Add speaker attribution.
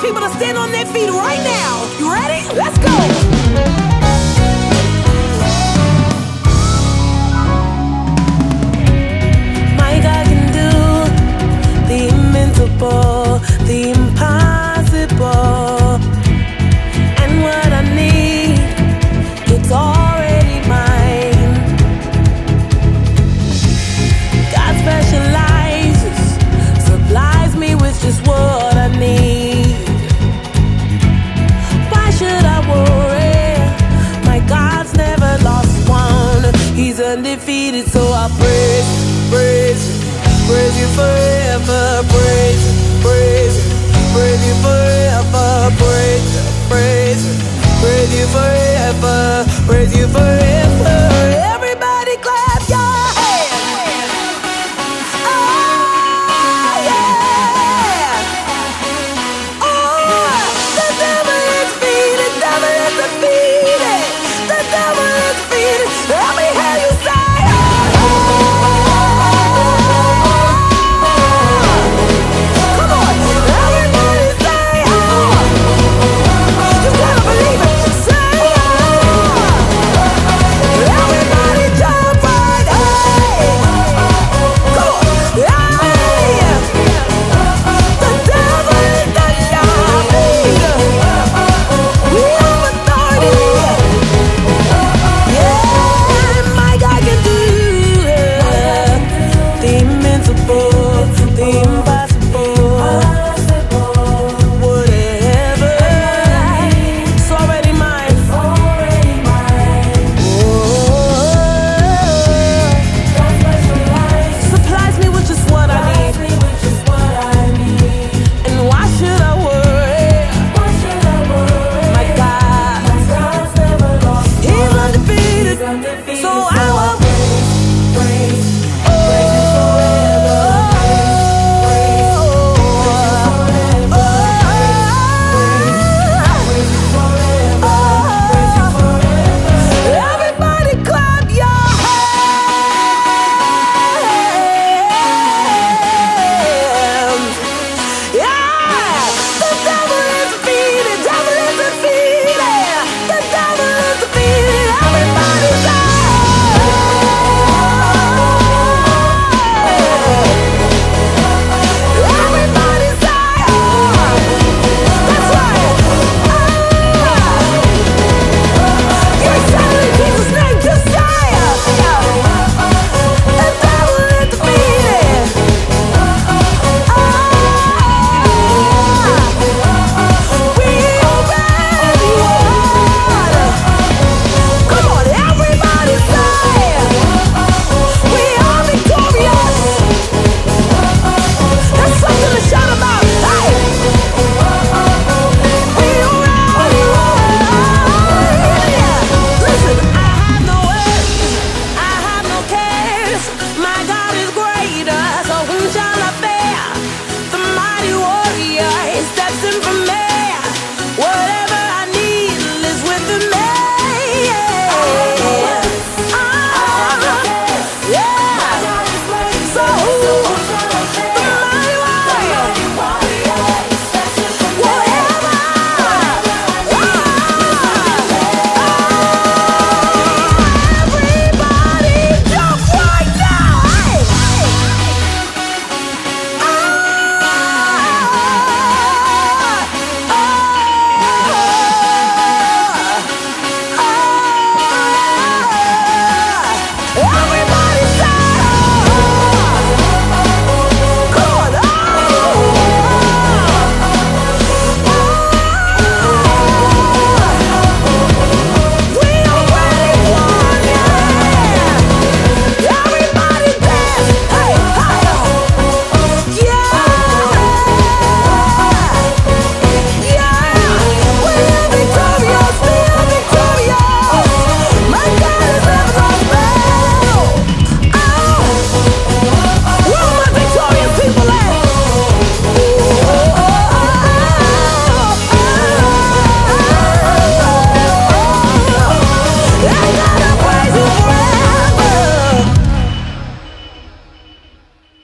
Speaker 1: people to stand on their feet right now. praise you forever, praise you, praise you, praise you forever, praise you, praise you, praise you forever, praise you forever.